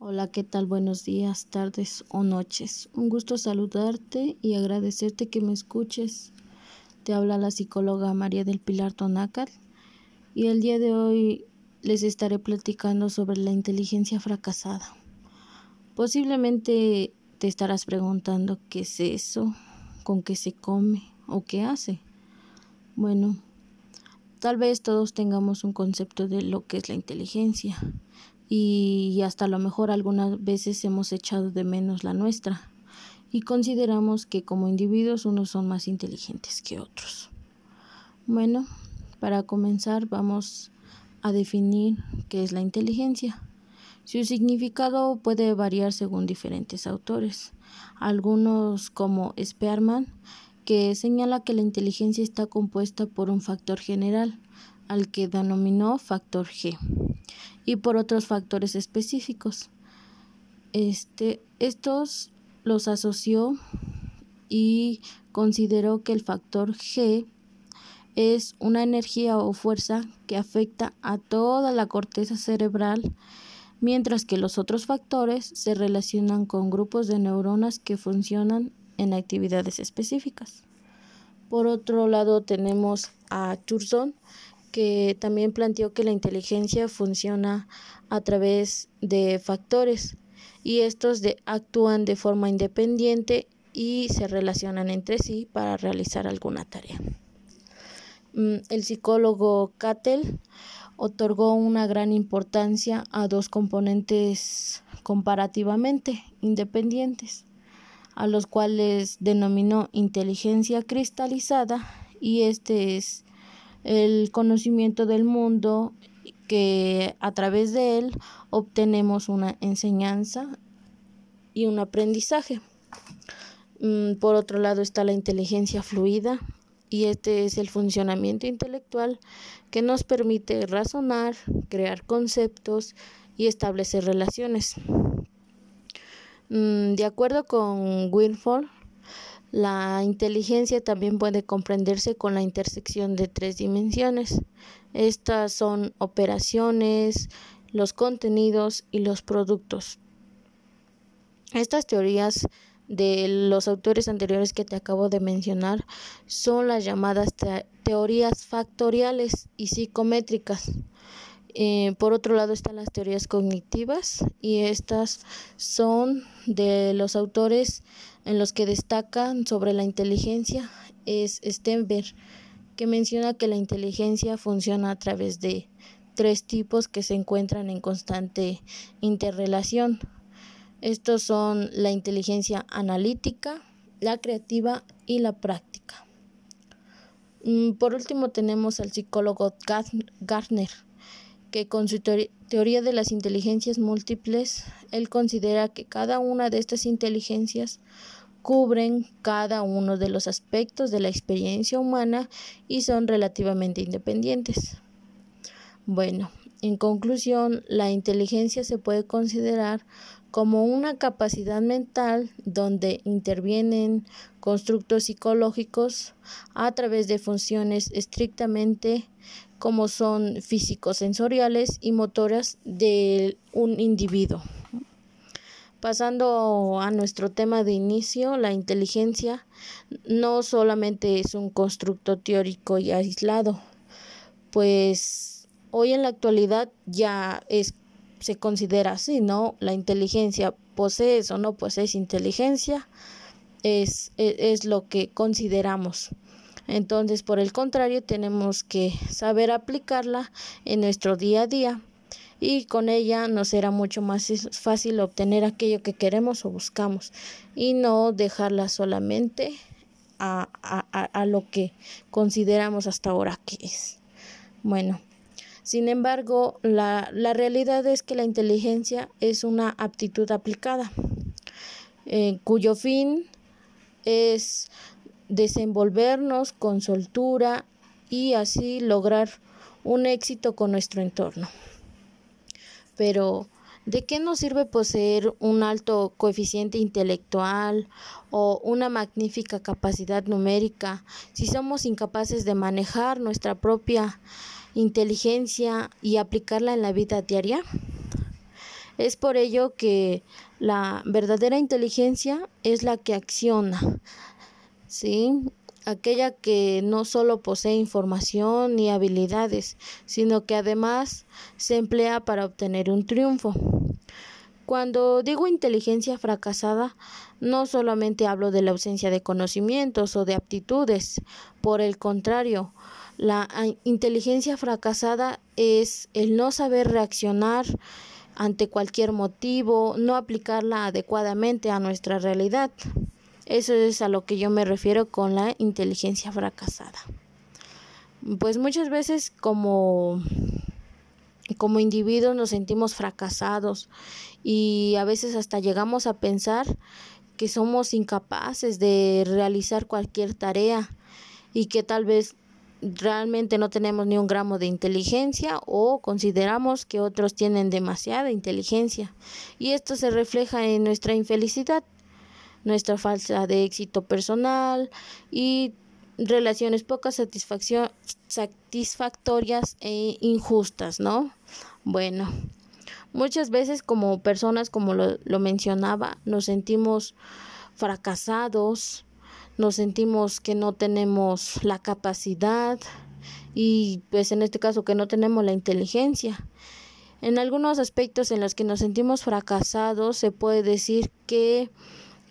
Hola, ¿qué tal? Buenos días, tardes o noches. Un gusto saludarte y agradecerte que me escuches. Te habla la psicóloga María del Pilar Tonácar y el día de hoy les estaré platicando sobre la inteligencia fracasada. Posiblemente te estarás preguntando qué es eso, con qué se come o qué hace. Bueno, tal vez todos tengamos un concepto de lo que es la inteligencia y hasta a lo mejor algunas veces hemos echado de menos la nuestra y consideramos que como individuos unos son más inteligentes que otros. Bueno, para comenzar vamos a definir qué es la inteligencia. Su significado puede variar según diferentes autores. Algunos como Spearman, que señala que la inteligencia está compuesta por un factor general, al que denominó factor G y por otros factores específicos. Este, estos los asoció y consideró que el factor G es una energía o fuerza que afecta a toda la corteza cerebral, mientras que los otros factores se relacionan con grupos de neuronas que funcionan en actividades específicas. Por otro lado tenemos a Churzon, que también planteó que la inteligencia funciona a través de factores y estos de, actúan de forma independiente y se relacionan entre sí para realizar alguna tarea. Mm, el psicólogo Cattell otorgó una gran importancia a dos componentes comparativamente independientes, a los cuales denominó inteligencia cristalizada y este es el conocimiento del mundo que a través de él obtenemos una enseñanza y un aprendizaje. Mm, por otro lado está la inteligencia fluida y este es el funcionamiento intelectual que nos permite razonar, crear conceptos y establecer relaciones. Mm, de acuerdo con Winford, la inteligencia también puede comprenderse con la intersección de tres dimensiones. Estas son operaciones, los contenidos y los productos. Estas teorías de los autores anteriores que te acabo de mencionar son las llamadas teorías factoriales y psicométricas. Eh, por otro lado están las teorías cognitivas y estas son de los autores en los que destacan sobre la inteligencia es Stenberg, que menciona que la inteligencia funciona a través de tres tipos que se encuentran en constante interrelación. Estos son la inteligencia analítica, la creativa y la práctica. Mm, por último tenemos al psicólogo Gardner que con su teoría de las inteligencias múltiples, él considera que cada una de estas inteligencias cubren cada uno de los aspectos de la experiencia humana y son relativamente independientes. Bueno, en conclusión, la inteligencia se puede considerar como una capacidad mental donde intervienen constructos psicológicos a través de funciones estrictamente como son físicos sensoriales y motoras de un individuo. Pasando a nuestro tema de inicio, la inteligencia no solamente es un constructo teórico y aislado, pues hoy en la actualidad ya es se considera así, ¿no? La inteligencia posee o no posee inteligencia, es, es, es lo que consideramos. Entonces, por el contrario, tenemos que saber aplicarla en nuestro día a día y con ella nos será mucho más fácil obtener aquello que queremos o buscamos y no dejarla solamente a, a, a lo que consideramos hasta ahora que es. Bueno, sin embargo, la, la realidad es que la inteligencia es una aptitud aplicada, eh, cuyo fin es desenvolvernos con soltura y así lograr un éxito con nuestro entorno. Pero, ¿de qué nos sirve poseer un alto coeficiente intelectual o una magnífica capacidad numérica si somos incapaces de manejar nuestra propia inteligencia y aplicarla en la vida diaria? Es por ello que la verdadera inteligencia es la que acciona, ¿sí? Aquella que no solo posee información ni habilidades, sino que además se emplea para obtener un triunfo. Cuando digo inteligencia fracasada, no solamente hablo de la ausencia de conocimientos o de aptitudes, por el contrario, la inteligencia fracasada es el no saber reaccionar ante cualquier motivo, no aplicarla adecuadamente a nuestra realidad. Eso es a lo que yo me refiero con la inteligencia fracasada. Pues muchas veces como como individuos nos sentimos fracasados y a veces hasta llegamos a pensar que somos incapaces de realizar cualquier tarea y que tal vez realmente no tenemos ni un gramo de inteligencia o consideramos que otros tienen demasiada inteligencia y esto se refleja en nuestra infelicidad, nuestra falta de éxito personal y relaciones poco satisfactorias e injustas, ¿no? Bueno, muchas veces como personas, como lo, lo mencionaba, nos sentimos fracasados, nos sentimos que no tenemos la capacidad y pues en este caso que no tenemos la inteligencia. En algunos aspectos en los que nos sentimos fracasados se puede decir que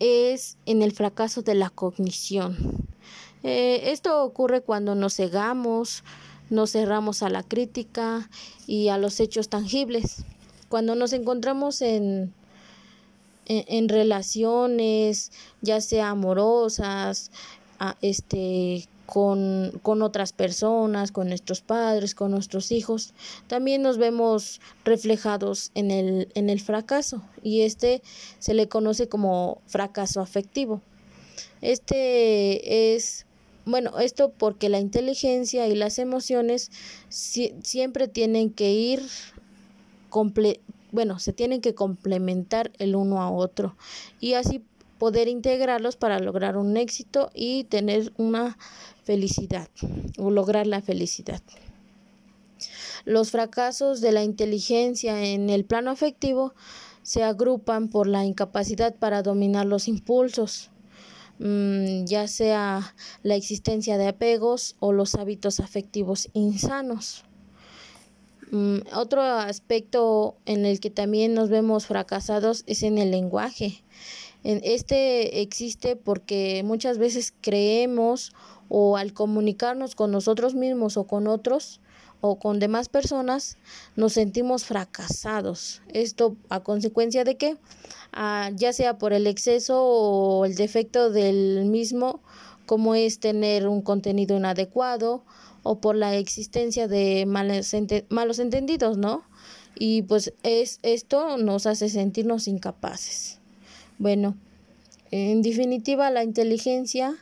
es en el fracaso de la cognición. Eh, esto ocurre cuando nos cegamos, nos cerramos a la crítica y a los hechos tangibles. Cuando nos encontramos en en, relaciones, ya sea amorosas, este, con, con, otras personas, con nuestros padres, con nuestros hijos, también nos vemos reflejados en el, en el fracaso y este se le conoce como fracaso afectivo. Este es, bueno, esto porque la inteligencia y las emociones siempre tienen que ir comple bueno, se tienen que complementar el uno a otro y así poder integrarlos para lograr un éxito y tener una felicidad o lograr la felicidad. Los fracasos de la inteligencia en el plano afectivo se agrupan por la incapacidad para dominar los impulsos, mm, ya sea la existencia de apegos o los hábitos afectivos insanos. Mm, otro aspecto en el que también nos vemos fracasados es en el lenguaje. Este existe porque muchas veces creemos o al comunicarnos con nosotros mismos o con otros o con demás personas nos sentimos fracasados. Esto a consecuencia de que ah, ya sea por el exceso o el defecto del mismo, como es tener un contenido inadecuado o por la existencia de malos, malos entendidos, ¿no? Y pues es esto nos hace sentirnos incapaces. Bueno, en definitiva la inteligencia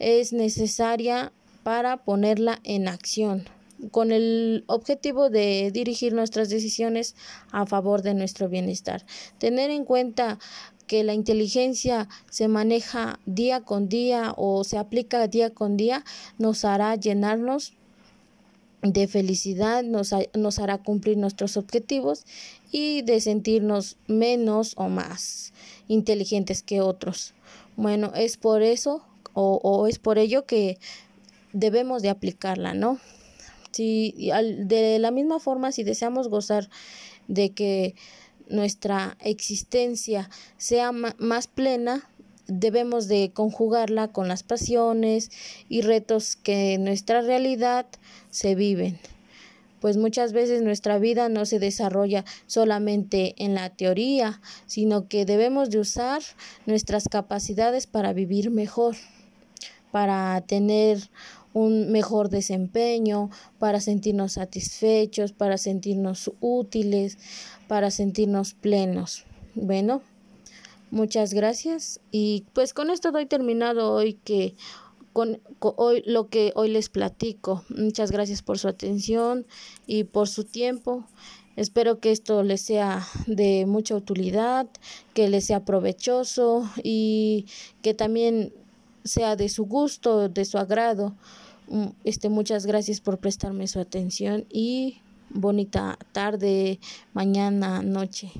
es necesaria para ponerla en acción con el objetivo de dirigir nuestras decisiones a favor de nuestro bienestar. Tener en cuenta que la inteligencia se maneja día con día o se aplica día con día nos hará llenarnos de felicidad, nos, nos hará cumplir nuestros objetivos y de sentirnos menos o más inteligentes que otros. Bueno, es por eso o, o es por ello que debemos de aplicarla, ¿no? Si, de la misma forma, si deseamos gozar de que nuestra existencia sea más plena, debemos de conjugarla con las pasiones y retos que en nuestra realidad se viven. Pues muchas veces nuestra vida no se desarrolla solamente en la teoría, sino que debemos de usar nuestras capacidades para vivir mejor, para tener un mejor desempeño, para sentirnos satisfechos, para sentirnos útiles, para sentirnos plenos. Bueno, muchas gracias y pues con esto doy terminado hoy que con, hoy lo que hoy les platico. Muchas gracias por su atención y por su tiempo. Espero que esto les sea de mucha utilidad, que les sea provechoso y que también sea de su gusto, de su agrado. Mm, este, muchas gracias por prestarme su atención y bonita tarde, mañana, noche.